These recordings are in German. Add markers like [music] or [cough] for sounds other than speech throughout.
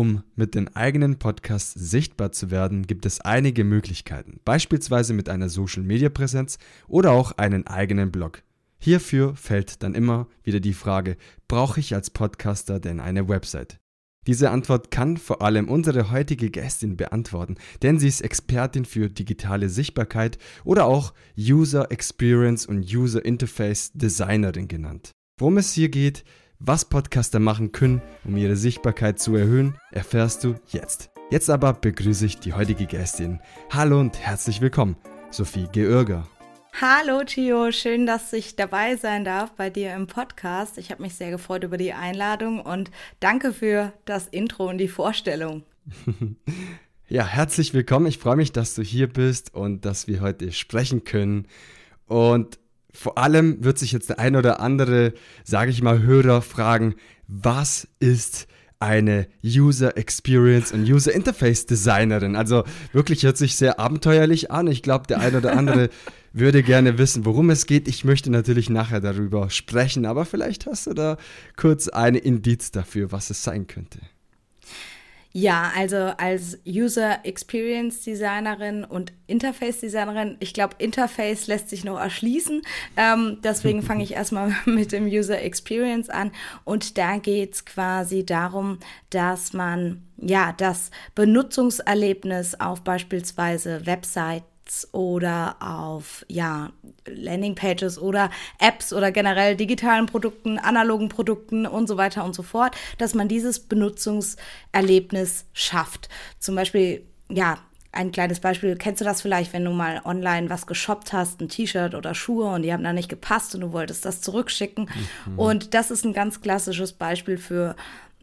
Um mit den eigenen Podcasts sichtbar zu werden, gibt es einige Möglichkeiten, beispielsweise mit einer Social-Media-Präsenz oder auch einen eigenen Blog. Hierfür fällt dann immer wieder die Frage, brauche ich als Podcaster denn eine Website? Diese Antwort kann vor allem unsere heutige Gästin beantworten, denn sie ist Expertin für digitale Sichtbarkeit oder auch User Experience und User Interface Designerin genannt. Worum es hier geht, was Podcaster machen können, um ihre Sichtbarkeit zu erhöhen, erfährst du jetzt. Jetzt aber begrüße ich die heutige Gästin. Hallo und herzlich willkommen, Sophie Geörger. Hallo Gio, schön, dass ich dabei sein darf bei dir im Podcast. Ich habe mich sehr gefreut über die Einladung und danke für das Intro und die Vorstellung. [laughs] ja, herzlich willkommen. Ich freue mich, dass du hier bist und dass wir heute sprechen können. Und vor allem wird sich jetzt der ein oder andere, sage ich mal, Hörer fragen, was ist eine User Experience und User Interface Designerin? Also wirklich hört sich sehr abenteuerlich an. Ich glaube, der ein oder andere [laughs] würde gerne wissen, worum es geht. Ich möchte natürlich nachher darüber sprechen, aber vielleicht hast du da kurz eine Indiz dafür, was es sein könnte. Ja, also als User Experience Designerin und Interface Designerin, ich glaube, Interface lässt sich noch erschließen. Ähm, deswegen fange ich erstmal [laughs] mit dem User Experience an. Und da geht es quasi darum, dass man ja das Benutzungserlebnis auf beispielsweise Websites oder auf ja, Landingpages oder Apps oder generell digitalen Produkten, analogen Produkten und so weiter und so fort, dass man dieses Benutzungserlebnis schafft. Zum Beispiel, ja, ein kleines Beispiel, kennst du das vielleicht, wenn du mal online was geshoppt hast, ein T-Shirt oder Schuhe und die haben da nicht gepasst und du wolltest das zurückschicken. Mhm. Und das ist ein ganz klassisches Beispiel für,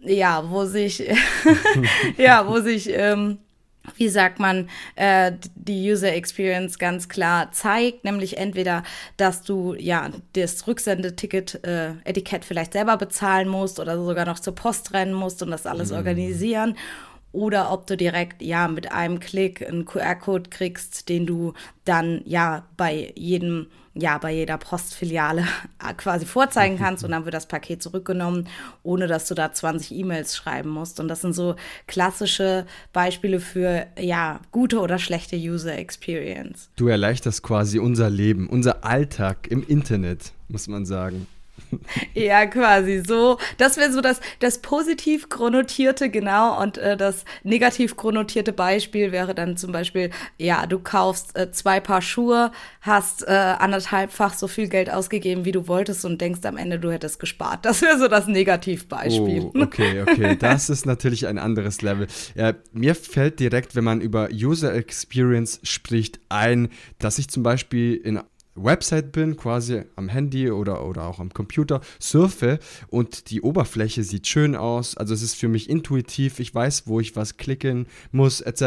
ja, wo sich, [laughs] [laughs] ja, wo sich ähm, wie sagt man, äh, die User Experience ganz klar zeigt, nämlich entweder, dass du ja das Rücksendeticket, äh, Etikett vielleicht selber bezahlen musst oder sogar noch zur Post rennen musst und das alles mhm. organisieren oder ob du direkt ja mit einem Klick einen QR-Code kriegst, den du dann ja bei jedem ja bei jeder Postfiliale [laughs] quasi vorzeigen [laughs] kannst und dann wird das Paket zurückgenommen, ohne dass du da 20 E-Mails schreiben musst. Und das sind so klassische Beispiele für ja gute oder schlechte User Experience. Du erleichterst quasi unser Leben, unser Alltag im Internet, muss man sagen. [laughs] Ja, quasi so. Das wäre so das, das positiv chronotierte, genau. Und äh, das negativ chronotierte Beispiel wäre dann zum Beispiel, ja, du kaufst äh, zwei Paar Schuhe, hast äh, anderthalbfach so viel Geld ausgegeben, wie du wolltest und denkst am Ende, du hättest gespart. Das wäre so das Negativbeispiel. Oh, okay, okay. [laughs] Das ist natürlich ein anderes Level. Ja, mir fällt direkt, wenn man über User Experience spricht, ein, dass ich zum Beispiel in Website bin, quasi am Handy oder, oder auch am Computer, surfe und die Oberfläche sieht schön aus. Also es ist für mich intuitiv, ich weiß, wo ich was klicken muss, etc.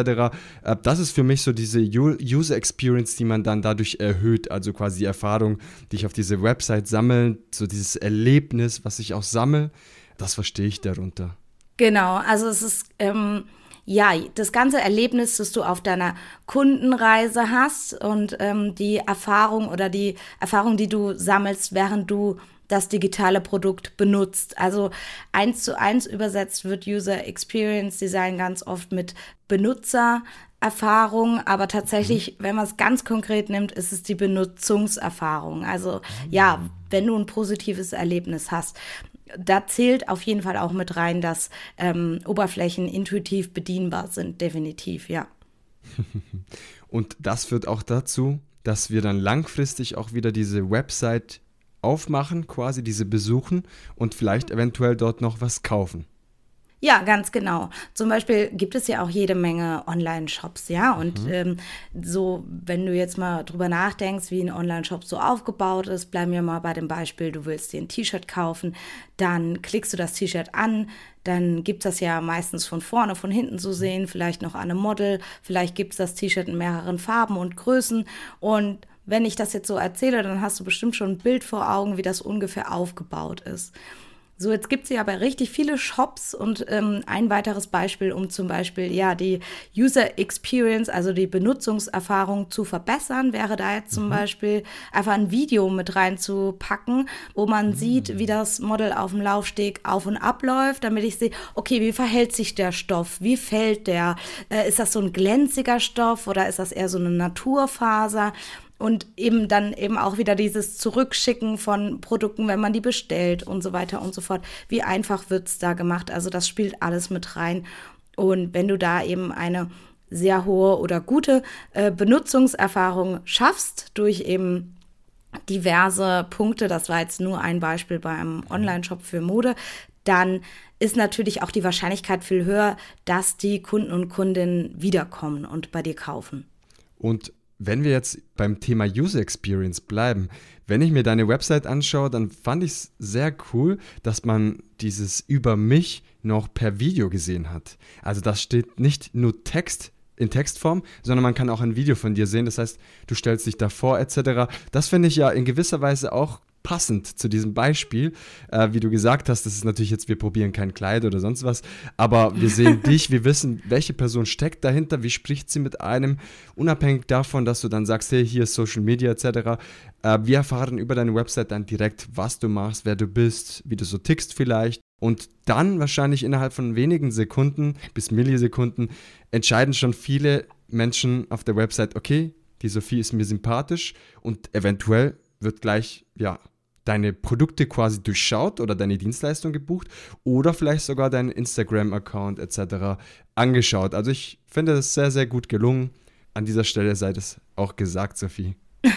Äh, das ist für mich so diese User Experience, die man dann dadurch erhöht. Also quasi die Erfahrung, die ich auf diese Website sammle, so dieses Erlebnis, was ich auch sammle, das verstehe ich darunter. Genau, also es ist. Ähm ja, das ganze Erlebnis, das du auf deiner Kundenreise hast und ähm, die Erfahrung oder die Erfahrung, die du sammelst, während du das digitale Produkt benutzt. Also eins zu eins übersetzt wird User Experience Design ganz oft mit Benutzererfahrung, aber tatsächlich, mhm. wenn man es ganz konkret nimmt, ist es die Benutzungserfahrung. Also ja, mhm. wenn du ein positives Erlebnis hast da zählt auf jeden Fall auch mit rein, dass ähm, Oberflächen intuitiv bedienbar sind, definitiv, ja. [laughs] Und das führt auch dazu, dass wir dann langfristig auch wieder diese Website aufmachen, quasi diese besuchen und vielleicht eventuell dort noch was kaufen. Ja, ganz genau. Zum Beispiel gibt es ja auch jede Menge Online-Shops, ja. Und mhm. ähm, so, wenn du jetzt mal drüber nachdenkst, wie ein Online-Shop so aufgebaut ist, bleiben wir mal bei dem Beispiel, du willst dir ein T-Shirt kaufen, dann klickst du das T-Shirt an, dann gibt es das ja meistens von vorne, von hinten zu sehen, vielleicht noch an einem Model, vielleicht gibt es das T-Shirt in mehreren Farben und Größen und wenn ich das jetzt so erzähle, dann hast du bestimmt schon ein Bild vor Augen, wie das ungefähr aufgebaut ist. So, jetzt gibt es ja aber richtig viele Shops und ähm, ein weiteres Beispiel, um zum Beispiel ja die User Experience, also die Benutzungserfahrung zu verbessern, wäre da jetzt zum mhm. Beispiel einfach ein Video mit reinzupacken, wo man mhm. sieht, wie das Model auf dem Laufsteg auf und ab läuft, damit ich sehe, okay, wie verhält sich der Stoff, wie fällt der, äh, ist das so ein glänziger Stoff oder ist das eher so eine Naturfaser? Und eben dann eben auch wieder dieses Zurückschicken von Produkten, wenn man die bestellt und so weiter und so fort. Wie einfach wird es da gemacht? Also das spielt alles mit rein. Und wenn du da eben eine sehr hohe oder gute äh, Benutzungserfahrung schaffst durch eben diverse Punkte, das war jetzt nur ein Beispiel bei einem Online-Shop für Mode, dann ist natürlich auch die Wahrscheinlichkeit viel höher, dass die Kunden und Kundinnen wiederkommen und bei dir kaufen. Und wenn wir jetzt beim Thema User Experience bleiben, wenn ich mir deine Website anschaue, dann fand ich es sehr cool, dass man dieses über mich noch per Video gesehen hat. Also das steht nicht nur Text in Textform, sondern man kann auch ein Video von dir sehen. Das heißt, du stellst dich davor etc. Das finde ich ja in gewisser Weise auch passend zu diesem Beispiel. Äh, wie du gesagt hast, das ist natürlich jetzt, wir probieren kein Kleid oder sonst was, aber wir sehen [laughs] dich, wir wissen, welche Person steckt dahinter, wie spricht sie mit einem, unabhängig davon, dass du dann sagst, hey, hier ist Social Media etc. Äh, wir erfahren über deine Website dann direkt, was du machst, wer du bist, wie du so tickst vielleicht. Und dann wahrscheinlich innerhalb von wenigen Sekunden bis Millisekunden entscheiden schon viele Menschen auf der Website, okay, die Sophie ist mir sympathisch und eventuell wird gleich, ja, deine Produkte quasi durchschaut oder deine Dienstleistung gebucht oder vielleicht sogar deinen Instagram-Account etc. angeschaut. Also ich finde das sehr, sehr gut gelungen. An dieser Stelle sei das auch gesagt, Sophie. [laughs]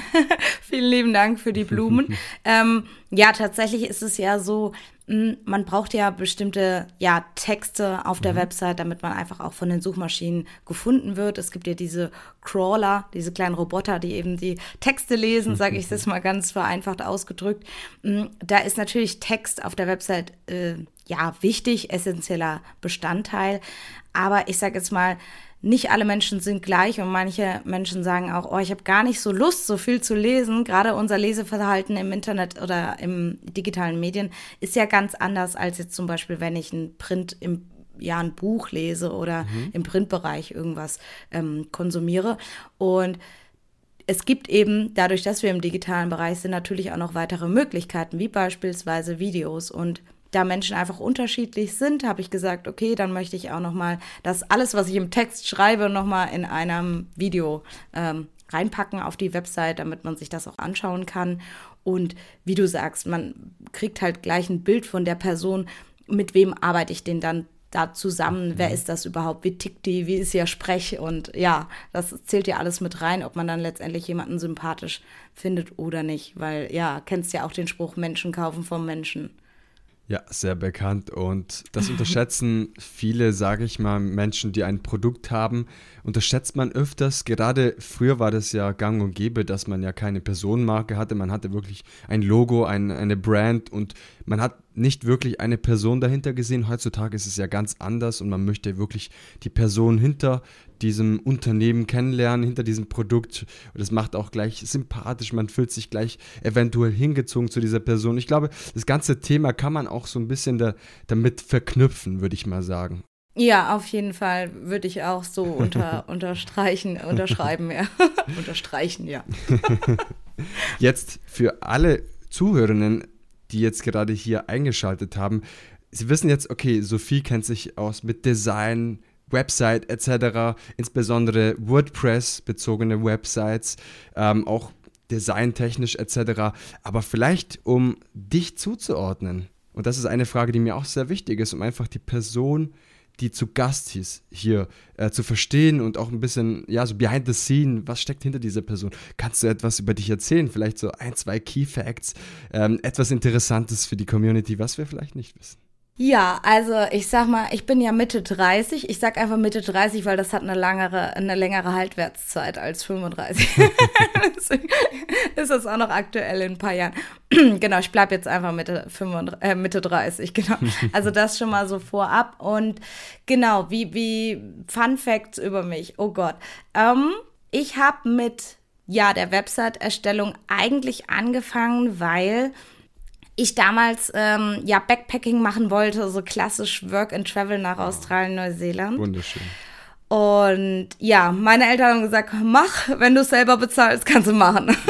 Vielen lieben Dank für die Blumen. [laughs] ähm, ja, tatsächlich ist es ja so, man braucht ja bestimmte ja, Texte auf der mhm. Website, damit man einfach auch von den Suchmaschinen gefunden wird. Es gibt ja diese Crawler, diese kleinen Roboter, die eben die Texte lesen, sage ich [laughs] es mal ganz vereinfacht ausgedrückt. Hm, da ist natürlich Text auf der Website äh, ja wichtig, essentieller Bestandteil. Aber ich sage jetzt mal, nicht alle Menschen sind gleich und manche Menschen sagen auch, oh, ich habe gar nicht so Lust, so viel zu lesen. Gerade unser Leseverhalten im Internet oder im digitalen Medien ist ja ganz anders als jetzt zum Beispiel, wenn ich ein Print im ja ein Buch lese oder mhm. im Printbereich irgendwas ähm, konsumiere. Und es gibt eben, dadurch, dass wir im digitalen Bereich sind, natürlich auch noch weitere Möglichkeiten, wie beispielsweise Videos. Und da Menschen einfach unterschiedlich sind, habe ich gesagt, okay, dann möchte ich auch noch mal das alles, was ich im Text schreibe, noch mal in einem Video ähm, reinpacken auf die Website, damit man sich das auch anschauen kann. Und wie du sagst, man kriegt halt gleich ein Bild von der Person, mit wem arbeite ich denn dann da zusammen, mhm. wer ist das überhaupt, wie tickt die, wie ist ihr Sprech und ja, das zählt ja alles mit rein, ob man dann letztendlich jemanden sympathisch findet oder nicht, weil ja, kennst ja auch den Spruch, Menschen kaufen vom Menschen. Ja, sehr bekannt und das unterschätzen [laughs] viele, sage ich mal, Menschen, die ein Produkt haben, unterschätzt man öfters. Gerade früher war das ja gang und gäbe, dass man ja keine Personenmarke hatte, man hatte wirklich ein Logo, ein, eine Brand und man hat nicht wirklich eine Person dahinter gesehen. Heutzutage ist es ja ganz anders und man möchte wirklich die Person hinter diesem Unternehmen kennenlernen, hinter diesem Produkt. Und das macht auch gleich sympathisch. Man fühlt sich gleich eventuell hingezogen zu dieser Person. Ich glaube, das ganze Thema kann man auch so ein bisschen da, damit verknüpfen, würde ich mal sagen. Ja, auf jeden Fall würde ich auch so unter, [laughs] unterstreichen, unterschreiben, ja. [laughs] Unterstreichen, ja. [laughs] Jetzt für alle Zuhörenden die jetzt gerade hier eingeschaltet haben, Sie wissen jetzt, okay, Sophie kennt sich aus mit Design, Website etc., insbesondere WordPress-bezogene Websites, ähm, auch designtechnisch etc. Aber vielleicht, um dich zuzuordnen, und das ist eine Frage, die mir auch sehr wichtig ist, um einfach die Person die zu Gast hieß, hier äh, zu verstehen und auch ein bisschen, ja, so behind the scene, was steckt hinter dieser Person? Kannst du etwas über dich erzählen? Vielleicht so ein, zwei Key Facts, ähm, etwas Interessantes für die Community, was wir vielleicht nicht wissen. Ja, also ich sag mal, ich bin ja Mitte 30. Ich sag einfach Mitte 30, weil das hat eine langere, eine längere Haltwertszeit als 35. [laughs] [laughs] Deswegen ist das auch noch aktuell in ein paar Jahren. [clears throat] genau, ich bleib jetzt einfach Mitte, 35, äh, Mitte 30, genau. [laughs] Also das schon mal so vorab. Und genau, wie, wie Fun Facts über mich. Oh Gott. Ähm, ich habe mit ja, der Website-Erstellung eigentlich angefangen, weil ich damals ähm, ja Backpacking machen wollte, so klassisch Work and Travel nach Australien, Neuseeland. Wunderschön. Und ja, meine Eltern haben gesagt, mach, wenn du es selber bezahlst, kannst du machen. [laughs]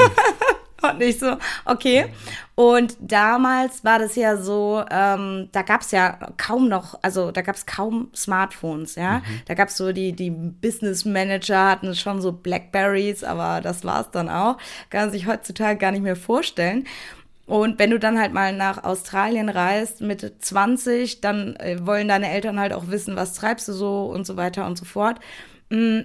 Und ich so, okay. Und damals war das ja so, ähm, da gab es ja kaum noch, also da gab es kaum Smartphones, ja. Mhm. Da gab es so die, die Business Manager hatten schon so Blackberries, aber das war es dann auch. Kann sich heutzutage gar nicht mehr vorstellen. Und wenn du dann halt mal nach Australien reist mit 20, dann äh, wollen deine Eltern halt auch wissen, was treibst du so und so weiter und so fort. Mm.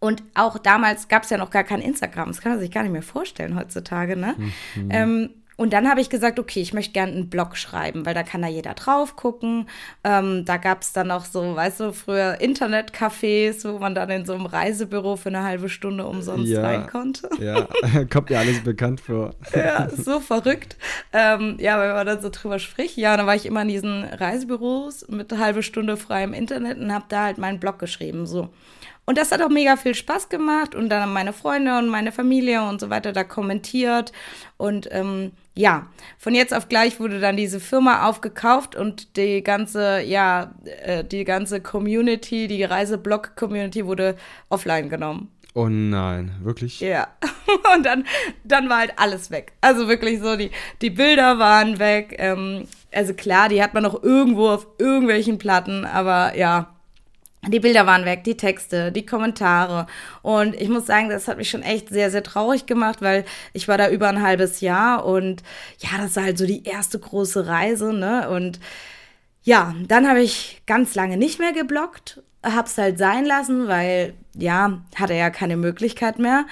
Und auch damals gab es ja noch gar kein Instagram. Das kann man sich gar nicht mehr vorstellen heutzutage, ne? Mhm. Ähm, und dann habe ich gesagt, okay, ich möchte gerne einen Blog schreiben, weil da kann da jeder drauf gucken. Ähm, da gab es dann noch so, weißt du, früher Internetcafés, wo man dann in so einem Reisebüro für eine halbe Stunde umsonst ja, rein konnte. Ja, [laughs] kommt mir alles bekannt vor. [laughs] ja, so verrückt. Ähm, ja, wenn man dann so drüber spricht. Ja, dann war ich immer in diesen Reisebüros mit einer halben Stunde frei im Internet und habe da halt meinen Blog geschrieben, so. Und das hat auch mega viel Spaß gemacht und dann haben meine Freunde und meine Familie und so weiter da kommentiert und ähm, ja, von jetzt auf gleich wurde dann diese Firma aufgekauft und die ganze, ja, äh, die ganze Community, die Reiseblog-Community wurde offline genommen. Oh nein, wirklich? Ja. [laughs] Und dann, dann war halt alles weg. Also wirklich so, die, die Bilder waren weg. Ähm, also klar, die hat man noch irgendwo auf irgendwelchen Platten, aber ja, die Bilder waren weg, die Texte, die Kommentare. Und ich muss sagen, das hat mich schon echt sehr, sehr traurig gemacht, weil ich war da über ein halbes Jahr und ja, das war halt so die erste große Reise, ne? Und ja, dann habe ich ganz lange nicht mehr geblockt, hab's halt sein lassen, weil ja, hatte ja keine Möglichkeit mehr.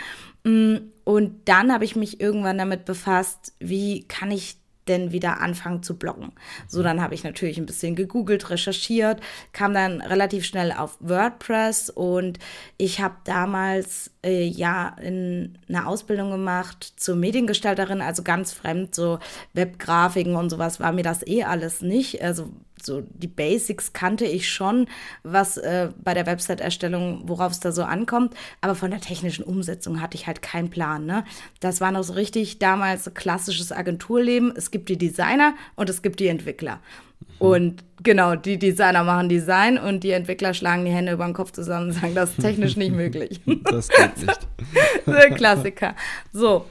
Mm, und dann habe ich mich irgendwann damit befasst, wie kann ich denn wieder anfangen zu bloggen. So, dann habe ich natürlich ein bisschen gegoogelt, recherchiert, kam dann relativ schnell auf WordPress und ich habe damals äh, ja in eine Ausbildung gemacht zur Mediengestalterin, also ganz fremd, so Webgrafiken und sowas war mir das eh alles nicht. Also so die Basics kannte ich schon, was äh, bei der Website-Erstellung, worauf es da so ankommt. Aber von der technischen Umsetzung hatte ich halt keinen Plan. Ne? Das war noch so richtig damals klassisches Agenturleben. Es gibt die Designer und es gibt die Entwickler. Mhm. Und genau, die Designer machen Design und die Entwickler schlagen die Hände über den Kopf zusammen und sagen, das ist technisch nicht möglich. [laughs] Das geht nicht. [laughs] Der Klassiker. So,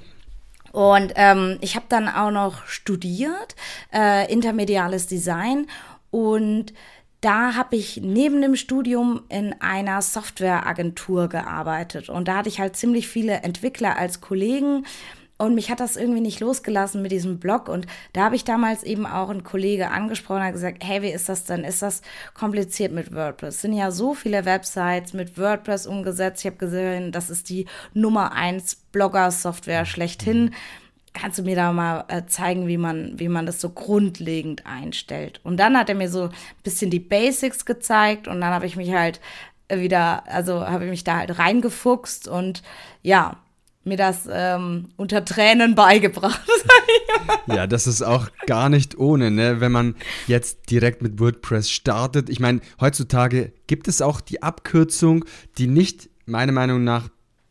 und ähm, ich habe dann auch noch studiert, äh, intermediales Design und da habe ich neben dem Studium in einer Softwareagentur gearbeitet. Und da hatte ich halt ziemlich viele Entwickler als Kollegen. Und mich hat das irgendwie nicht losgelassen mit diesem Blog. Und da habe ich damals eben auch einen Kollege angesprochen und gesagt, hey, wie ist das denn? Ist das kompliziert mit WordPress? Es sind ja so viele Websites mit WordPress umgesetzt. Ich habe gesehen, das ist die Nummer eins Blogger-Software schlechthin kannst du mir da mal äh, zeigen, wie man, wie man das so grundlegend einstellt? Und dann hat er mir so ein bisschen die Basics gezeigt und dann habe ich mich halt wieder, also habe ich mich da halt reingefuchst und ja, mir das ähm, unter Tränen [laughs] beigebracht. ja, das ist auch gar nicht ohne, ne? wenn man jetzt direkt mit WordPress startet. Ich meine, heutzutage gibt es auch die Abkürzung, die nicht meiner Meinung nach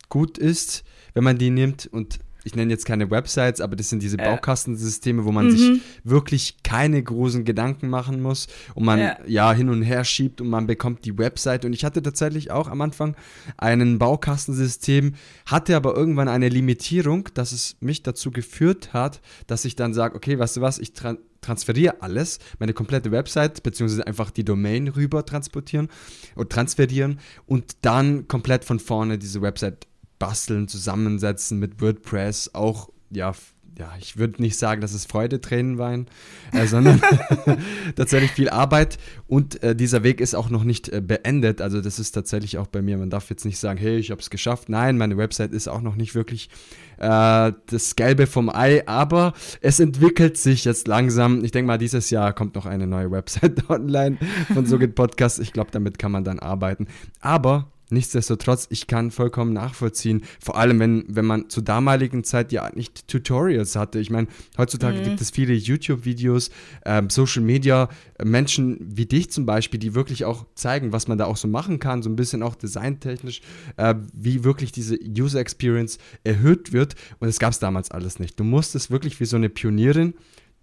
gut ist, wenn man die nimmt und ich nenne jetzt keine Websites, aber das sind diese Baukastensysteme, wo man mhm. sich wirklich keine großen Gedanken machen muss und man ja. ja. hin und her schiebt und man bekommt die Website. Und ich hatte tatsächlich auch am Anfang einen Baukastensystem, hatte aber irgendwann eine Limitierung, dass es mich dazu geführt hat, dass ich dann sage, okay, weißt du was, ich tra transferiere alles, meine komplette Website, beziehungsweise einfach die Domain rüber transportieren und transferieren und dann komplett von vorne diese Website basteln, zusammensetzen mit WordPress, auch, ja, ja, ich würde nicht sagen, dass es Freudetränen weinen, äh, [laughs] sondern [laughs] tatsächlich viel Arbeit und äh, dieser Weg ist auch noch nicht äh, beendet. Also das ist tatsächlich auch bei mir. Man darf jetzt nicht sagen, hey, ich habe es geschafft. Nein, meine Website ist auch noch nicht wirklich äh, das Gelbe vom Ei, aber es entwickelt sich jetzt langsam. Ich denke mal, dieses Jahr kommt noch eine neue Website [laughs] online von Sogit Podcast. Ich glaube, damit kann man dann arbeiten. Aber Nichtsdestotrotz, ich kann vollkommen nachvollziehen, vor allem wenn, wenn man zur damaligen Zeit ja nicht Tutorials hatte. Ich meine, heutzutage mhm. gibt es viele YouTube-Videos, ähm, Social Media, äh, Menschen wie dich zum Beispiel, die wirklich auch zeigen, was man da auch so machen kann, so ein bisschen auch designtechnisch, äh, wie wirklich diese User Experience erhöht wird. Und das gab es damals alles nicht. Du musstest wirklich wie so eine Pionierin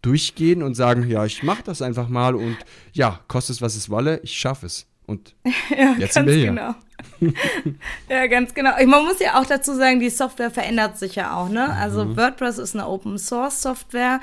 durchgehen und sagen, ja, ich mache das einfach mal und ja, kostet es, was es wolle, ich schaffe es. Und [laughs] ja, jetzt sind wir hier. Genau. [laughs] ja, ganz genau. Man muss ja auch dazu sagen, die Software verändert sich ja auch. Ne? Also mhm. WordPress ist eine Open Source Software.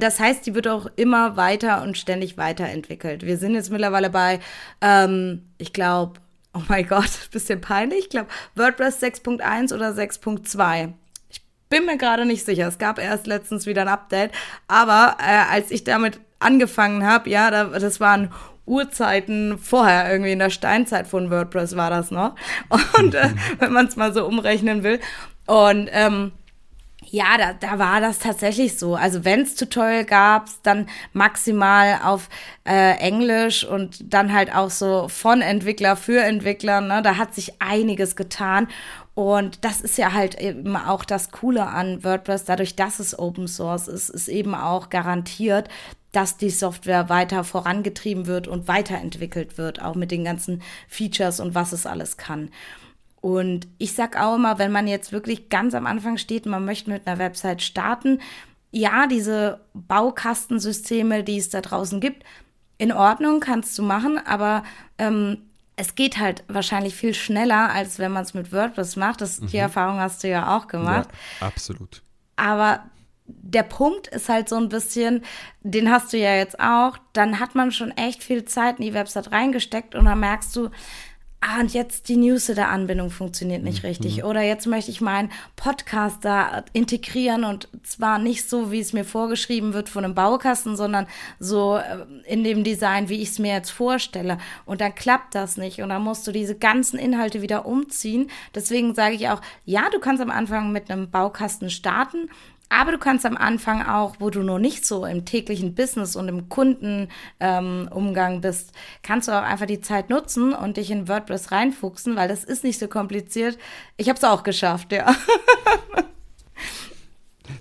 Das heißt, die wird auch immer weiter und ständig weiterentwickelt. Wir sind jetzt mittlerweile bei, ähm, ich glaube, oh mein Gott, [laughs] bisschen peinlich. Ich glaube, WordPress 6.1 oder 6.2 Ich bin mir gerade nicht sicher. Es gab erst letztens wieder ein Update. Aber äh, als ich damit angefangen habe, ja, da, das waren Urzeiten vorher, irgendwie in der Steinzeit von WordPress war das noch. Und äh, [laughs] wenn man es mal so umrechnen will. Und ähm, ja, da, da war das tatsächlich so. Also wenn es Tutorial gab, dann maximal auf äh, Englisch und dann halt auch so von Entwickler für Entwickler. Ne? Da hat sich einiges getan. Und das ist ja halt eben auch das Coole an WordPress, dadurch, dass es Open Source ist, ist eben auch garantiert, dass die Software weiter vorangetrieben wird und weiterentwickelt wird, auch mit den ganzen Features und was es alles kann. Und ich sag auch immer, wenn man jetzt wirklich ganz am Anfang steht, man möchte mit einer Website starten, ja, diese Baukastensysteme, die es da draußen gibt, in Ordnung, kannst du machen, aber ähm, es geht halt wahrscheinlich viel schneller, als wenn man es mit WordPress macht. Das, mhm. Die Erfahrung hast du ja auch gemacht. Ja, absolut. Aber der Punkt ist halt so ein bisschen, den hast du ja jetzt auch, dann hat man schon echt viel Zeit in die Website reingesteckt und dann merkst du, ah, und jetzt die Newsletter-Anbindung funktioniert nicht mhm. richtig. Oder jetzt möchte ich meinen Podcast da integrieren und zwar nicht so, wie es mir vorgeschrieben wird von einem Baukasten, sondern so äh, in dem Design, wie ich es mir jetzt vorstelle. Und dann klappt das nicht und dann musst du diese ganzen Inhalte wieder umziehen. Deswegen sage ich auch, ja, du kannst am Anfang mit einem Baukasten starten aber du kannst am Anfang auch, wo du noch nicht so im täglichen Business und im Kundenumgang ähm, bist, kannst du auch einfach die Zeit nutzen und dich in WordPress reinfuchsen, weil das ist nicht so kompliziert. Ich habe es auch geschafft, ja. [laughs]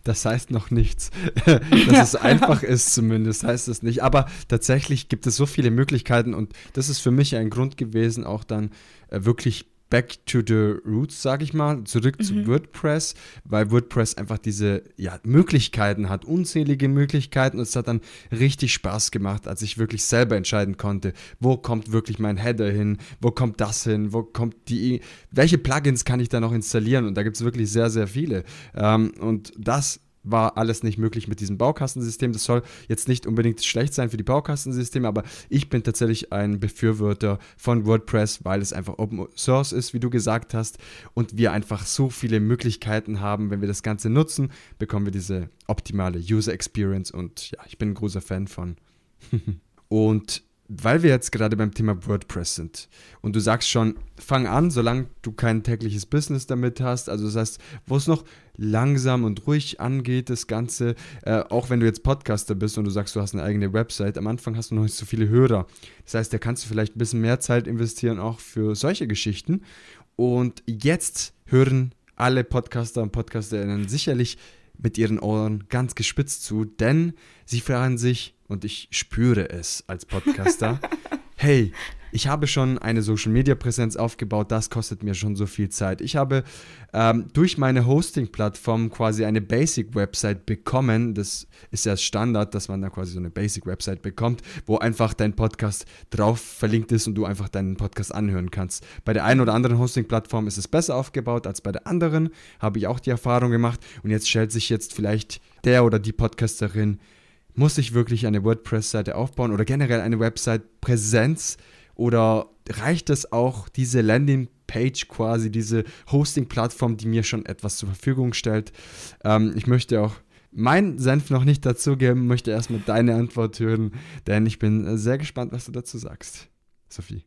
Das heißt noch nichts. [laughs] Dass ja. es einfach ist zumindest, heißt es nicht. Aber tatsächlich gibt es so viele Möglichkeiten und das ist für mich ein Grund gewesen, auch dann äh, wirklich back to the roots, sage ich mal, zurück mhm. zu WordPress, weil WordPress einfach diese ja, Möglichkeiten hat, unzählige Möglichkeiten. Und es hat dann richtig Spaß gemacht, als ich wirklich selber entscheiden konnte, wo kommt wirklich mein Header hin, wo kommt das hin, wo kommt die, welche Plugins kann ich da noch installieren? Und da gibt es wirklich sehr, sehr viele. Ähm, und das war alles nicht möglich mit diesem Baukastensystem. Das soll jetzt nicht unbedingt schlecht sein für die Baukastensysteme, aber ich bin tatsächlich ein Befürworter von WordPress, weil es einfach Open Source ist, wie du gesagt hast, und wir einfach so viele Möglichkeiten haben. Wenn wir das Ganze nutzen, bekommen wir diese optimale User Experience und ja, ich bin ein großer Fan von. [laughs] und weil wir jetzt gerade beim Thema WordPress sind und du sagst schon, fang an, solange du kein tägliches Business damit hast, also das heißt, wo es noch langsam und ruhig angeht, das Ganze, äh, auch wenn du jetzt Podcaster bist und du sagst, du hast eine eigene Website, am Anfang hast du noch nicht so viele Hörer. Das heißt, da kannst du vielleicht ein bisschen mehr Zeit investieren, auch für solche Geschichten. Und jetzt hören alle Podcaster und Podcasterinnen sicherlich mit ihren Ohren ganz gespitzt zu, denn sie fragen sich, und ich spüre es als Podcaster, [laughs] hey, ich habe schon eine Social-Media-Präsenz aufgebaut, das kostet mir schon so viel Zeit. Ich habe ähm, durch meine Hosting-Plattform quasi eine Basic-Website bekommen. Das ist ja Standard, dass man da quasi so eine Basic-Website bekommt, wo einfach dein Podcast drauf verlinkt ist und du einfach deinen Podcast anhören kannst. Bei der einen oder anderen Hosting-Plattform ist es besser aufgebaut als bei der anderen, habe ich auch die Erfahrung gemacht. Und jetzt stellt sich jetzt vielleicht der oder die Podcasterin muss ich wirklich eine WordPress-Seite aufbauen oder generell eine Website-Präsenz oder reicht es auch, diese Landing-Page quasi, diese Hosting-Plattform, die mir schon etwas zur Verfügung stellt? Ähm, ich möchte auch meinen Senf noch nicht dazugeben, möchte erstmal deine Antwort hören, denn ich bin sehr gespannt, was du dazu sagst. Sophie.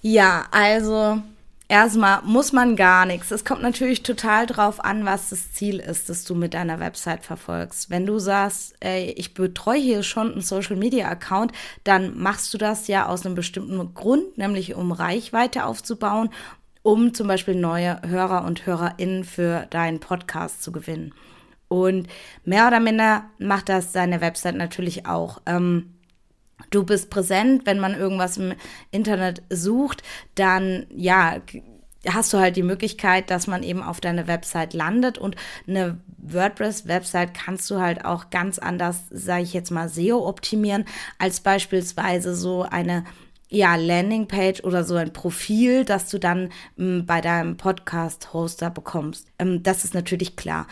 Ja, also Erstmal muss man gar nichts. Es kommt natürlich total drauf an, was das Ziel ist, das du mit deiner Website verfolgst. Wenn du sagst, ey, ich betreue hier schon einen Social Media Account, dann machst du das ja aus einem bestimmten Grund, nämlich um Reichweite aufzubauen, um zum Beispiel neue Hörer und HörerInnen für deinen Podcast zu gewinnen. Und mehr oder minder macht das deine Website natürlich auch. Ähm, du bist präsent, wenn man irgendwas im Internet sucht, dann ja, hast du halt die Möglichkeit, dass man eben auf deine Website landet und eine WordPress-Website kannst du halt auch ganz anders, sage ich jetzt mal, SEO optimieren, als beispielsweise so eine ja, Landingpage oder so ein Profil, das du dann m, bei deinem Podcast-Hoster bekommst. Ähm, das ist natürlich klar.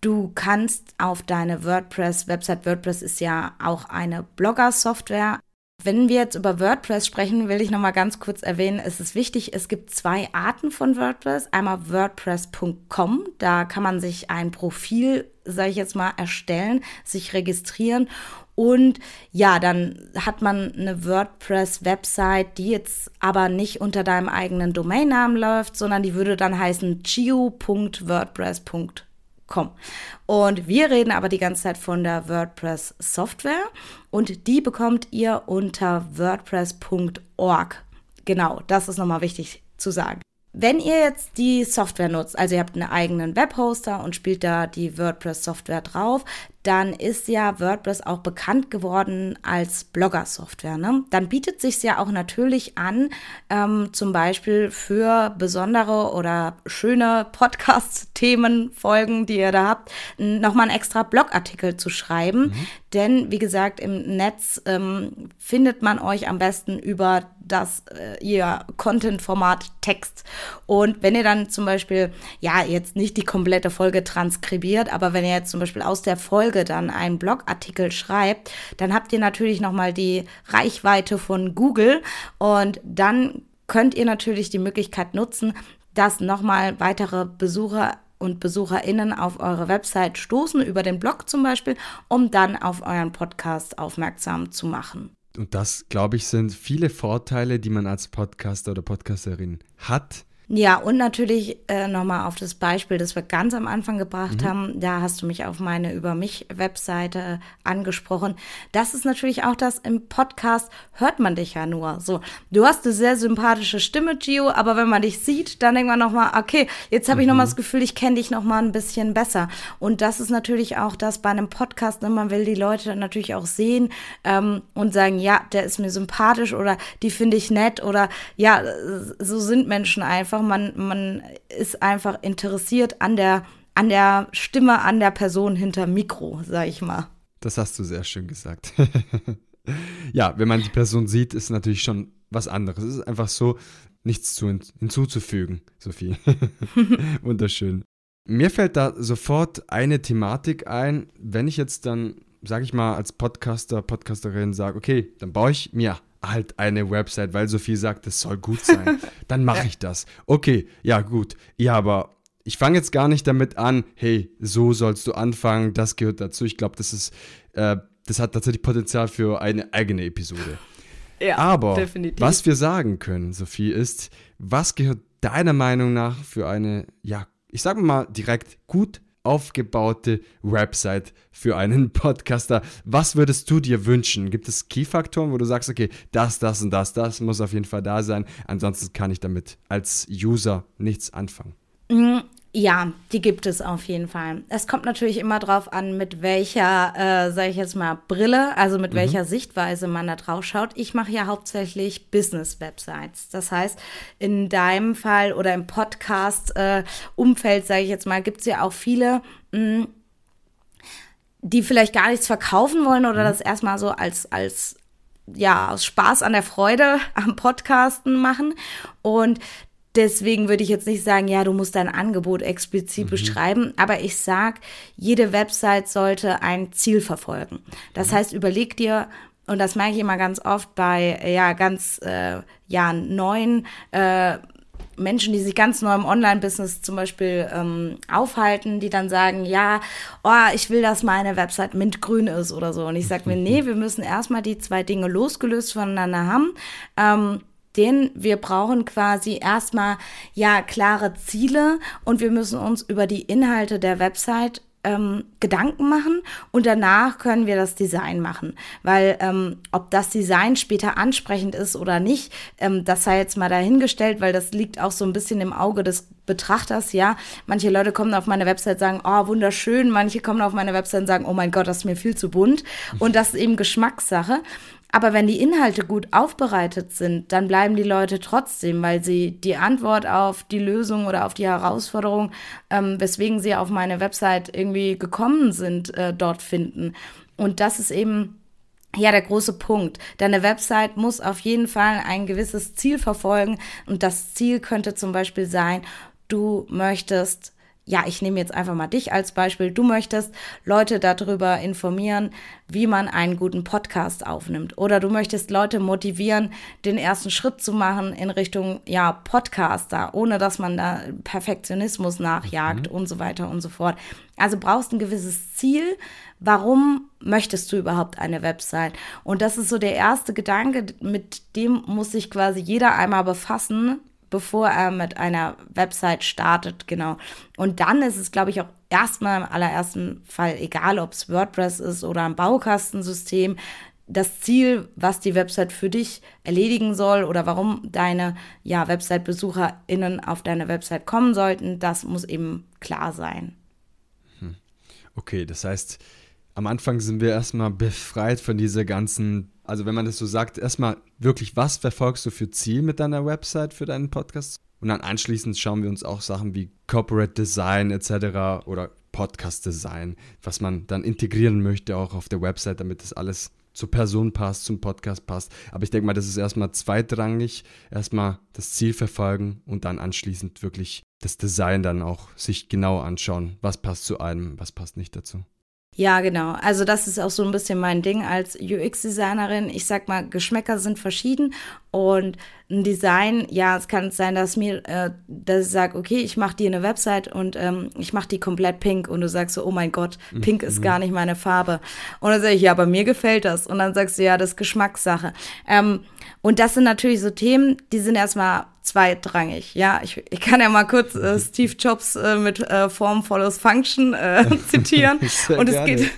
Du kannst auf deine WordPress-Website, WordPress ist ja auch eine Blogger-Software, wenn wir jetzt über WordPress sprechen, will ich noch mal ganz kurz erwähnen, es ist wichtig, es gibt zwei Arten von WordPress. Einmal WordPress.com, da kann man sich ein Profil, sage ich jetzt mal, erstellen, sich registrieren und ja, dann hat man eine WordPress-Website, die jetzt aber nicht unter deinem eigenen Domainnamen läuft, sondern die würde dann heißen geo.wordpress.com kommen. Und wir reden aber die ganze Zeit von der WordPress Software und die bekommt ihr unter wordpress.org. Genau, das ist nochmal wichtig zu sagen. Wenn ihr jetzt die Software nutzt, also ihr habt einen eigenen Webhoster und spielt da die WordPress-Software drauf, dann ist ja WordPress auch bekannt geworden als Blogger-Software. Ne? Dann bietet sich ja auch natürlich an, ähm, zum Beispiel für besondere oder schöne Podcast-Themen, Folgen, die ihr da habt, nochmal einen extra Blogartikel zu schreiben. Mhm. Denn, wie gesagt, im Netz ähm, findet man euch am besten über das äh, ihr Content-Format Text. Und wenn ihr dann zum Beispiel, ja, jetzt nicht die komplette Folge transkribiert, aber wenn ihr jetzt zum Beispiel aus der Folge dann einen Blogartikel schreibt, dann habt ihr natürlich nochmal die Reichweite von Google und dann könnt ihr natürlich die Möglichkeit nutzen, dass nochmal weitere Besucher und BesucherInnen auf eure Website stoßen, über den Blog zum Beispiel, um dann auf euren Podcast aufmerksam zu machen und das, glaube ich, sind viele Vorteile, die man als Podcaster oder Podcasterin hat, ja, und natürlich äh, nochmal auf das Beispiel, das wir ganz am Anfang gebracht mhm. haben. Da hast du mich auf meine Über mich-Webseite äh, angesprochen. Das ist natürlich auch das, im Podcast hört man dich ja nur. So, du hast eine sehr sympathische Stimme, Gio, aber wenn man dich sieht, dann denkt man nochmal, okay, jetzt habe ich mhm. nochmal das Gefühl, ich kenne dich nochmal ein bisschen besser. Und das ist natürlich auch das bei einem Podcast, ne? man will die Leute natürlich auch sehen ähm, und sagen, ja, der ist mir sympathisch oder die finde ich nett oder ja, so sind Menschen einfach einfach, man, man ist einfach interessiert an der, an der Stimme, an der Person hinter Mikro, sag ich mal. Das hast du sehr schön gesagt. [laughs] ja, wenn man die Person sieht, ist natürlich schon was anderes. Es ist einfach so, nichts zu hinzuzufügen, Sophie. [laughs] Wunderschön. Mir fällt da sofort eine Thematik ein, wenn ich jetzt dann, sage ich mal, als Podcaster, Podcasterin sage, okay, dann baue ich mir halt eine Website, weil Sophie sagt, es soll gut sein. [laughs] Dann mache ich das. Okay, ja gut. Ja, aber ich fange jetzt gar nicht damit an, hey, so sollst du anfangen, das gehört dazu. Ich glaube, das ist, äh, das hat tatsächlich Potenzial für eine eigene Episode. Ja, aber definitiv. was wir sagen können, Sophie, ist, was gehört deiner Meinung nach für eine, ja, ich sage mal direkt gut aufgebaute Website für einen [laughs] Podcaster. Was würdest du dir wünschen? Gibt es Key-Faktoren, wo du sagst, okay, das, das und das, das muss auf jeden Fall da sein. Ansonsten kann ich damit als User nichts anfangen. Ja, die gibt es auf jeden Fall. Es kommt natürlich immer drauf an, mit welcher, äh, sage ich jetzt mal, Brille, also mit mhm. welcher Sichtweise man da drauf schaut. Ich mache ja hauptsächlich Business-Websites. Das heißt, in deinem Fall oder im Podcast-Umfeld, äh, sage ich jetzt mal, gibt es ja auch viele, mh, mm, die vielleicht gar nichts verkaufen wollen oder mhm. das erstmal so als, als ja, aus Spaß an der Freude am Podcasten machen. Und Deswegen würde ich jetzt nicht sagen, ja, du musst dein Angebot explizit mhm. beschreiben, aber ich sage, jede Website sollte ein Ziel verfolgen. Das mhm. heißt, überleg dir, und das merke ich immer ganz oft bei ja ganz äh, ja neuen äh, Menschen, die sich ganz neu im Online-Business zum Beispiel ähm, aufhalten, die dann sagen, ja, oh, ich will, dass meine Website mintgrün ist oder so. Und ich sage mir, [laughs] nee, wir müssen erstmal die zwei Dinge losgelöst voneinander haben. Ähm, denn wir brauchen quasi erstmal ja klare Ziele und wir müssen uns über die Inhalte der Website ähm, Gedanken machen und danach können wir das Design machen. Weil ähm, ob das Design später ansprechend ist oder nicht, ähm, das sei jetzt mal dahingestellt, weil das liegt auch so ein bisschen im Auge des Betrachters, ja. Manche Leute kommen auf meine Website sagen, oh, wunderschön. Manche kommen auf meine Website und sagen, oh mein Gott, das ist mir viel zu bunt. Und das ist eben Geschmackssache. Aber wenn die Inhalte gut aufbereitet sind, dann bleiben die Leute trotzdem, weil sie die Antwort auf die Lösung oder auf die Herausforderung, ähm, weswegen sie auf meine Website irgendwie gekommen sind, äh, dort finden. Und das ist eben ja, der große Punkt. Deine Website muss auf jeden Fall ein gewisses Ziel verfolgen. Und das Ziel könnte zum Beispiel sein, du möchtest ja, ich nehme jetzt einfach mal dich als Beispiel. Du möchtest Leute darüber informieren, wie man einen guten Podcast aufnimmt. Oder du möchtest Leute motivieren, den ersten Schritt zu machen in Richtung, ja, Podcaster, ohne dass man da Perfektionismus nachjagt mhm. und so weiter und so fort. Also brauchst ein gewisses Ziel. Warum möchtest du überhaupt eine Website? Und das ist so der erste Gedanke, mit dem muss sich quasi jeder einmal befassen, bevor er mit einer Website startet, genau. Und dann ist es, glaube ich, auch erstmal im allerersten Fall egal, ob es WordPress ist oder ein Baukastensystem. Das Ziel, was die Website für dich erledigen soll oder warum deine ja, Website-BesucherInnen auf deine Website kommen sollten, das muss eben klar sein. Hm. Okay, das heißt, am Anfang sind wir erstmal befreit von dieser ganzen also wenn man das so sagt, erstmal wirklich, was verfolgst du für Ziel mit deiner Website für deinen Podcast? Und dann anschließend schauen wir uns auch Sachen wie Corporate Design etc. oder Podcast Design, was man dann integrieren möchte auch auf der Website, damit das alles zur Person passt, zum Podcast passt. Aber ich denke mal, das ist erstmal zweitrangig. Erstmal das Ziel verfolgen und dann anschließend wirklich das Design dann auch sich genau anschauen. Was passt zu einem, was passt nicht dazu. Ja, genau. Also das ist auch so ein bisschen mein Ding als UX-Designerin. Ich sag mal, Geschmäcker sind verschieden und ein Design, ja, es kann sein, dass mir, äh, dass ich sage, okay, ich mache dir eine Website und ähm, ich mache die komplett pink und du sagst so, oh mein Gott, pink mhm. ist gar nicht meine Farbe. Und dann sage ich, ja, bei mir gefällt das. Und dann sagst du, ja, das ist Geschmackssache. Ähm, und das sind natürlich so Themen, die sind erstmal zweitrangig. Ja, ich, ich kann ja mal kurz äh, [laughs] Steve Jobs äh, mit äh, Form follows Function äh, [laughs] zitieren. [laughs] und es geht,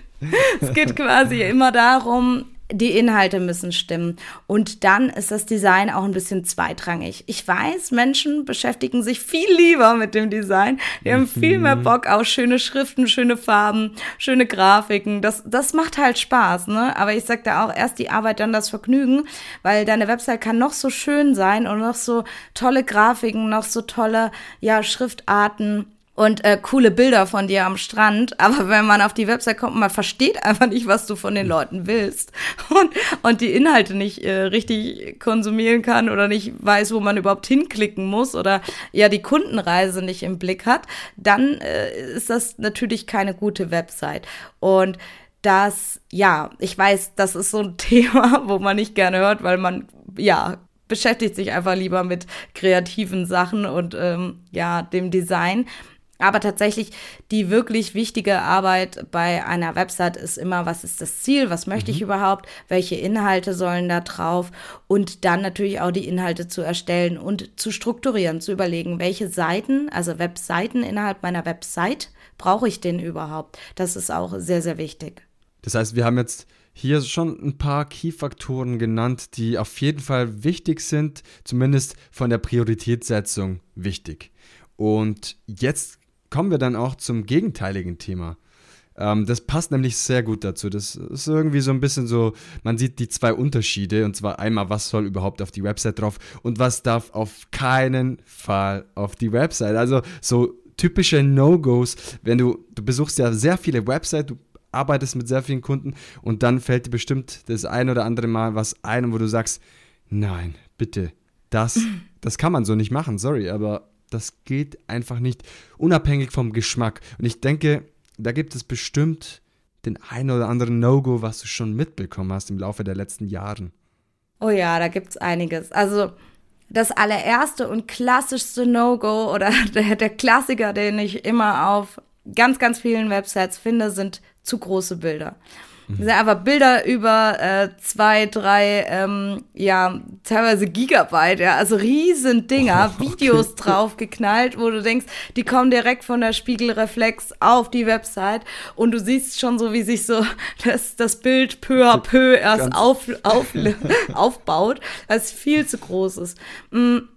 es geht quasi immer darum, die Inhalte müssen stimmen. Und dann ist das Design auch ein bisschen zweitrangig. Ich weiß, Menschen beschäftigen sich viel lieber mit dem Design. Die haben viel mehr mhm. Bock auf schöne Schriften, schöne Farben, schöne Grafiken. Das, das macht halt Spaß, ne? Aber ich sag da auch erst die Arbeit, dann das Vergnügen, weil deine Website kann noch so schön sein und noch so tolle Grafiken, noch so tolle, ja, Schriftarten und äh, coole Bilder von dir am Strand. Aber wenn man auf die Website kommt, man versteht einfach nicht, was du von den Leuten willst und, und die Inhalte nicht äh, richtig konsumieren kann oder nicht weiß, wo man überhaupt hinklicken muss oder ja die Kundenreise nicht im Blick hat, dann äh, ist das natürlich keine gute Website. Und das, ja, ich weiß, das ist so ein [laughs] Thema, wo man nicht gerne hört, weil man, ja, beschäftigt sich einfach lieber mit kreativen Sachen und ähm, ja, dem Design. Aber tatsächlich die wirklich wichtige Arbeit bei einer Website ist immer, was ist das Ziel, was möchte mhm. ich überhaupt, welche Inhalte sollen da drauf und dann natürlich auch die Inhalte zu erstellen und zu strukturieren, zu überlegen, welche Seiten, also Webseiten innerhalb meiner Website brauche ich denn überhaupt. Das ist auch sehr, sehr wichtig. Das heißt, wir haben jetzt hier schon ein paar Key-Faktoren genannt, die auf jeden Fall wichtig sind, zumindest von der Prioritätssetzung wichtig. Und jetzt kommen wir dann auch zum gegenteiligen Thema. Ähm, das passt nämlich sehr gut dazu. Das ist irgendwie so ein bisschen so, man sieht die zwei Unterschiede und zwar einmal, was soll überhaupt auf die Website drauf und was darf auf keinen Fall auf die Website. Also so typische No-Gos, wenn du, du besuchst ja sehr viele Websites, du arbeitest mit sehr vielen Kunden und dann fällt dir bestimmt das ein oder andere Mal was ein, wo du sagst, nein, bitte, das, [laughs] das kann man so nicht machen, sorry, aber das geht einfach nicht, unabhängig vom Geschmack. Und ich denke, da gibt es bestimmt den einen oder anderen No-Go, was du schon mitbekommen hast im Laufe der letzten Jahren. Oh ja, da gibt es einiges. Also das allererste und klassischste No-Go oder [laughs] der, der Klassiker, den ich immer auf ganz, ganz vielen Websites finde, sind zu große Bilder. Das sind einfach Bilder über äh, zwei, drei, ähm, ja, teilweise Gigabyte, ja, also riesen Dinger, oh, [laughs] okay. Videos draufgeknallt, wo du denkst, die kommen direkt von der Spiegelreflex auf die Website und du siehst schon so, wie sich so [laughs] das, das Bild peu à peu erst auf, auf, [laughs] aufbaut, weil es viel zu groß ist. Mhm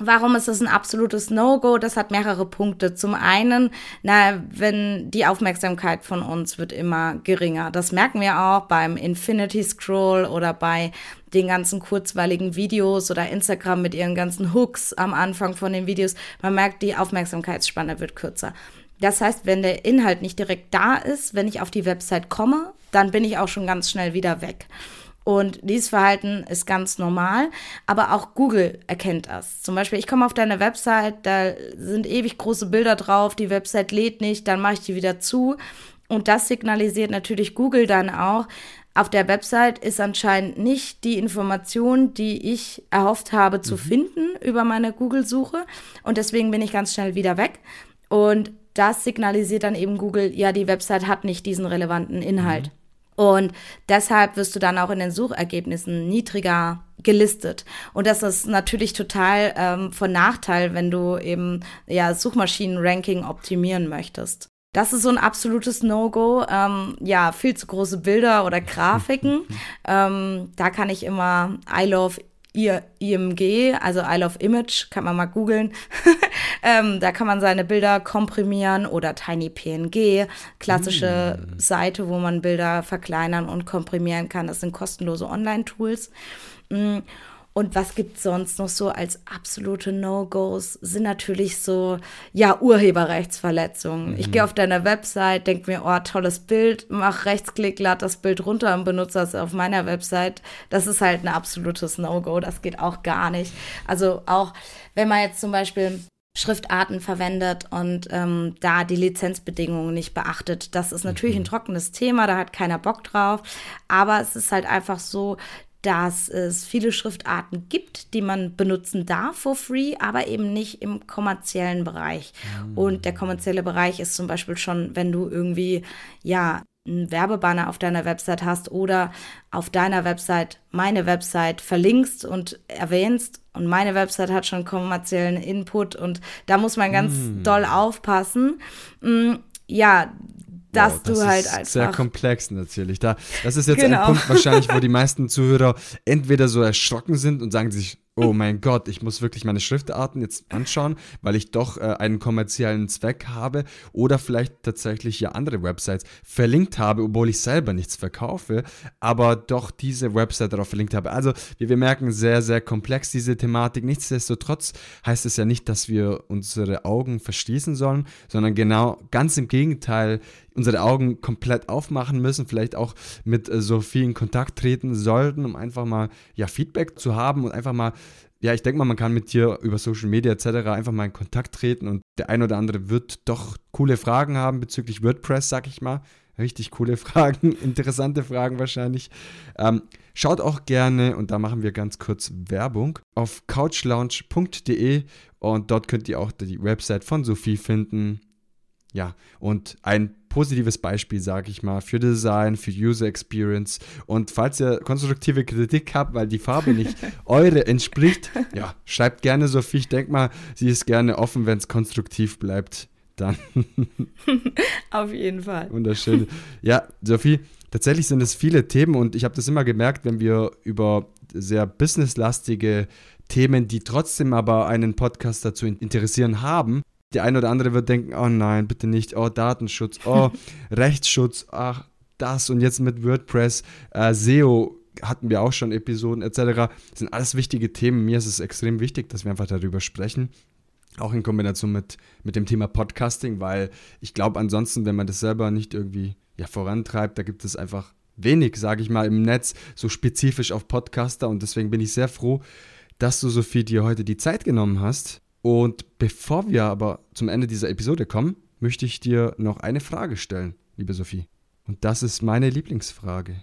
Warum ist das ein absolutes No-Go? Das hat mehrere Punkte. Zum einen, na, wenn die Aufmerksamkeit von uns wird immer geringer. Das merken wir auch beim Infinity Scroll oder bei den ganzen kurzweiligen Videos oder Instagram mit ihren ganzen Hooks am Anfang von den Videos. Man merkt, die Aufmerksamkeitsspanne wird kürzer. Das heißt, wenn der Inhalt nicht direkt da ist, wenn ich auf die Website komme, dann bin ich auch schon ganz schnell wieder weg. Und dieses Verhalten ist ganz normal, aber auch Google erkennt das. Zum Beispiel, ich komme auf deine Website, da sind ewig große Bilder drauf, die Website lädt nicht, dann mache ich die wieder zu. Und das signalisiert natürlich Google dann auch, auf der Website ist anscheinend nicht die Information, die ich erhofft habe zu mhm. finden über meine Google-Suche. Und deswegen bin ich ganz schnell wieder weg. Und das signalisiert dann eben Google, ja, die Website hat nicht diesen relevanten Inhalt. Mhm. Und deshalb wirst du dann auch in den Suchergebnissen niedriger gelistet. Und das ist natürlich total ähm, von Nachteil, wenn du eben ja Suchmaschinen-Ranking optimieren möchtest. Das ist so ein absolutes No-Go. Ähm, ja, viel zu große Bilder oder Grafiken. [laughs] ähm, da kann ich immer I love IMG, also I Love Image, kann man mal googeln. [laughs] ähm, da kann man seine Bilder komprimieren oder TinyPNG, klassische mm. Seite, wo man Bilder verkleinern und komprimieren kann. Das sind kostenlose Online-Tools. Mm. Und was gibt es sonst noch so als absolute No-Gos? Sind natürlich so, ja, Urheberrechtsverletzungen. Mhm. Ich gehe auf deine Website, denke mir, oh, tolles Bild, mach Rechtsklick, lad das Bild runter und benutze das auf meiner Website. Das ist halt ein absolutes No-Go. Das geht auch gar nicht. Also auch, wenn man jetzt zum Beispiel Schriftarten verwendet und ähm, da die Lizenzbedingungen nicht beachtet. Das ist natürlich ein mhm. trockenes Thema, da hat keiner Bock drauf. Aber es ist halt einfach so, dass es viele Schriftarten gibt, die man benutzen darf for free, aber eben nicht im kommerziellen Bereich. Mhm. Und der kommerzielle Bereich ist zum Beispiel schon, wenn du irgendwie, ja, einen Werbebanner auf deiner Website hast oder auf deiner Website meine Website verlinkst und erwähnst und meine Website hat schon kommerziellen Input und da muss man ganz mm. doll aufpassen. Mm, ja, dass wow, das du halt einfach. Sehr komplex natürlich. Da, das ist jetzt genau. ein Punkt wahrscheinlich, wo die [laughs] meisten Zuhörer entweder so erschrocken sind und sagen sich, oh mein Gott, ich muss wirklich meine Schriftarten jetzt anschauen, weil ich doch äh, einen kommerziellen Zweck habe oder vielleicht tatsächlich ja andere Websites verlinkt habe, obwohl ich selber nichts verkaufe, aber doch diese Website darauf verlinkt habe. Also wie wir merken, sehr, sehr komplex diese Thematik. Nichtsdestotrotz heißt es ja nicht, dass wir unsere Augen verschließen sollen, sondern genau ganz im Gegenteil, unsere Augen komplett aufmachen müssen, vielleicht auch mit äh, Sophie in Kontakt treten sollten, um einfach mal ja, Feedback zu haben und einfach mal ja, ich denke mal, man kann mit dir über Social Media etc. einfach mal in Kontakt treten und der ein oder andere wird doch coole Fragen haben bezüglich WordPress, sag ich mal. Richtig coole [laughs] Fragen, interessante Fragen wahrscheinlich. Ähm, schaut auch gerne, und da machen wir ganz kurz Werbung, auf couchlounge.de und dort könnt ihr auch die Website von Sophie finden. Ja, und ein positives Beispiel, sage ich mal, für Design, für User Experience. Und falls ihr konstruktive Kritik habt, weil die Farbe nicht [laughs] eure entspricht, ja, schreibt gerne Sophie. Ich denke mal, sie ist gerne offen, wenn es konstruktiv bleibt. Dann. [laughs] Auf jeden Fall. Wunderschön. Ja, Sophie, tatsächlich sind es viele Themen und ich habe das immer gemerkt, wenn wir über sehr businesslastige Themen, die trotzdem aber einen Podcast dazu interessieren haben, der eine oder andere wird denken, oh nein, bitte nicht, oh Datenschutz, oh [laughs] Rechtsschutz, ach das und jetzt mit WordPress, äh, SEO hatten wir auch schon Episoden etc. Das sind alles wichtige Themen. Mir ist es extrem wichtig, dass wir einfach darüber sprechen. Auch in Kombination mit, mit dem Thema Podcasting, weil ich glaube, ansonsten, wenn man das selber nicht irgendwie ja, vorantreibt, da gibt es einfach wenig, sage ich mal, im Netz, so spezifisch auf Podcaster. Und deswegen bin ich sehr froh, dass du, Sophie, dir heute die Zeit genommen hast, und bevor wir aber zum Ende dieser Episode kommen, möchte ich dir noch eine Frage stellen, liebe Sophie. Und das ist meine Lieblingsfrage.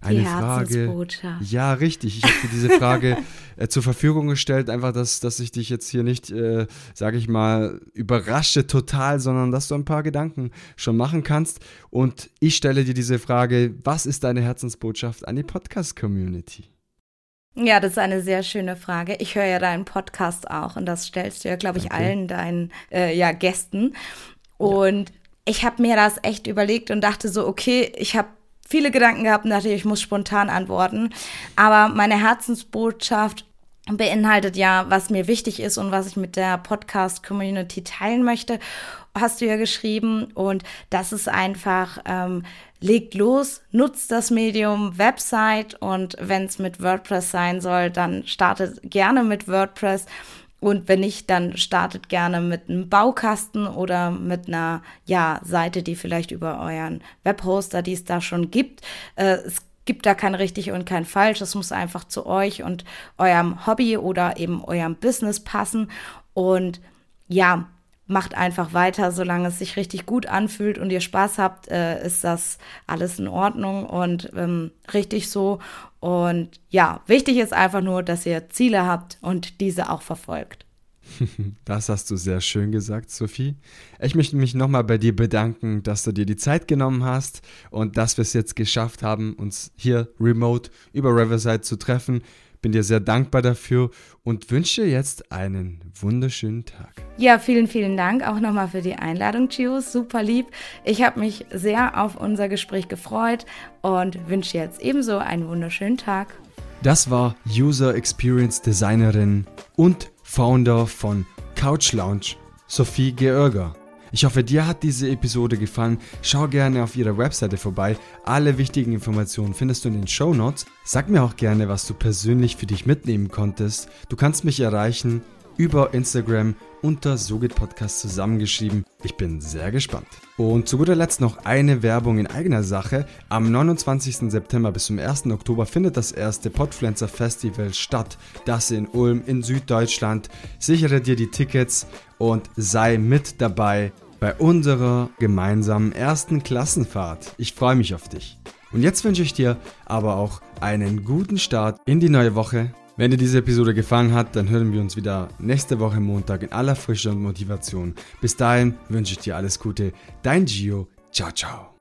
Eine Die Frage. Ja, richtig. Ich habe dir diese Frage [laughs] äh, zur Verfügung gestellt, einfach, dass, dass ich dich jetzt hier nicht, äh, sage ich mal, überrasche total, sondern dass du ein paar Gedanken schon machen kannst. Und ich stelle dir diese Frage: Was ist deine Herzensbotschaft an die Podcast-Community? Ja, das ist eine sehr schöne Frage. Ich höre ja deinen Podcast auch und das stellst du ja, glaube ich, okay. allen deinen äh, ja, Gästen. Und ja. ich habe mir das echt überlegt und dachte so, okay, ich habe viele Gedanken gehabt und dachte, ich muss spontan antworten. Aber meine Herzensbotschaft beinhaltet ja, was mir wichtig ist und was ich mit der Podcast-Community teilen möchte, hast du ja geschrieben. Und das ist einfach, ähm, legt los, nutzt das Medium Website und wenn es mit WordPress sein soll, dann startet gerne mit WordPress. Und wenn nicht, dann startet gerne mit einem Baukasten oder mit einer ja, Seite, die vielleicht über euren Webhoster, die es da schon gibt. Äh, es gibt da kein richtig und kein falsch. Es muss einfach zu euch und eurem Hobby oder eben eurem Business passen. Und ja, macht einfach weiter, solange es sich richtig gut anfühlt und ihr Spaß habt, äh, ist das alles in Ordnung und ähm, richtig so. Und ja, wichtig ist einfach nur, dass ihr Ziele habt und diese auch verfolgt. [laughs] Das hast du sehr schön gesagt, Sophie. Ich möchte mich nochmal bei dir bedanken, dass du dir die Zeit genommen hast und dass wir es jetzt geschafft haben, uns hier remote über Riverside zu treffen. Bin dir sehr dankbar dafür und wünsche jetzt einen wunderschönen Tag. Ja, vielen, vielen Dank auch nochmal für die Einladung, Gio. Super lieb. Ich habe mich sehr auf unser Gespräch gefreut und wünsche jetzt ebenso einen wunderschönen Tag. Das war User Experience Designerin und Founder von Couch Lounge, Sophie Georger. Ich hoffe, dir hat diese Episode gefallen. Schau gerne auf ihrer Webseite vorbei. Alle wichtigen Informationen findest du in den Show Notes. Sag mir auch gerne, was du persönlich für dich mitnehmen konntest. Du kannst mich erreichen über Instagram unter Sogit Podcast zusammengeschrieben. Ich bin sehr gespannt. Und zu guter Letzt noch eine Werbung in eigener Sache. Am 29. September bis zum 1. Oktober findet das erste Podpflanzer Festival statt. Das in Ulm in Süddeutschland. Sichere dir die Tickets und sei mit dabei bei unserer gemeinsamen ersten Klassenfahrt. Ich freue mich auf dich. Und jetzt wünsche ich dir aber auch einen guten Start in die neue Woche wenn dir diese Episode gefallen hat, dann hören wir uns wieder nächste Woche Montag in aller Frische und Motivation. Bis dahin wünsche ich dir alles Gute. Dein Gio. Ciao, ciao.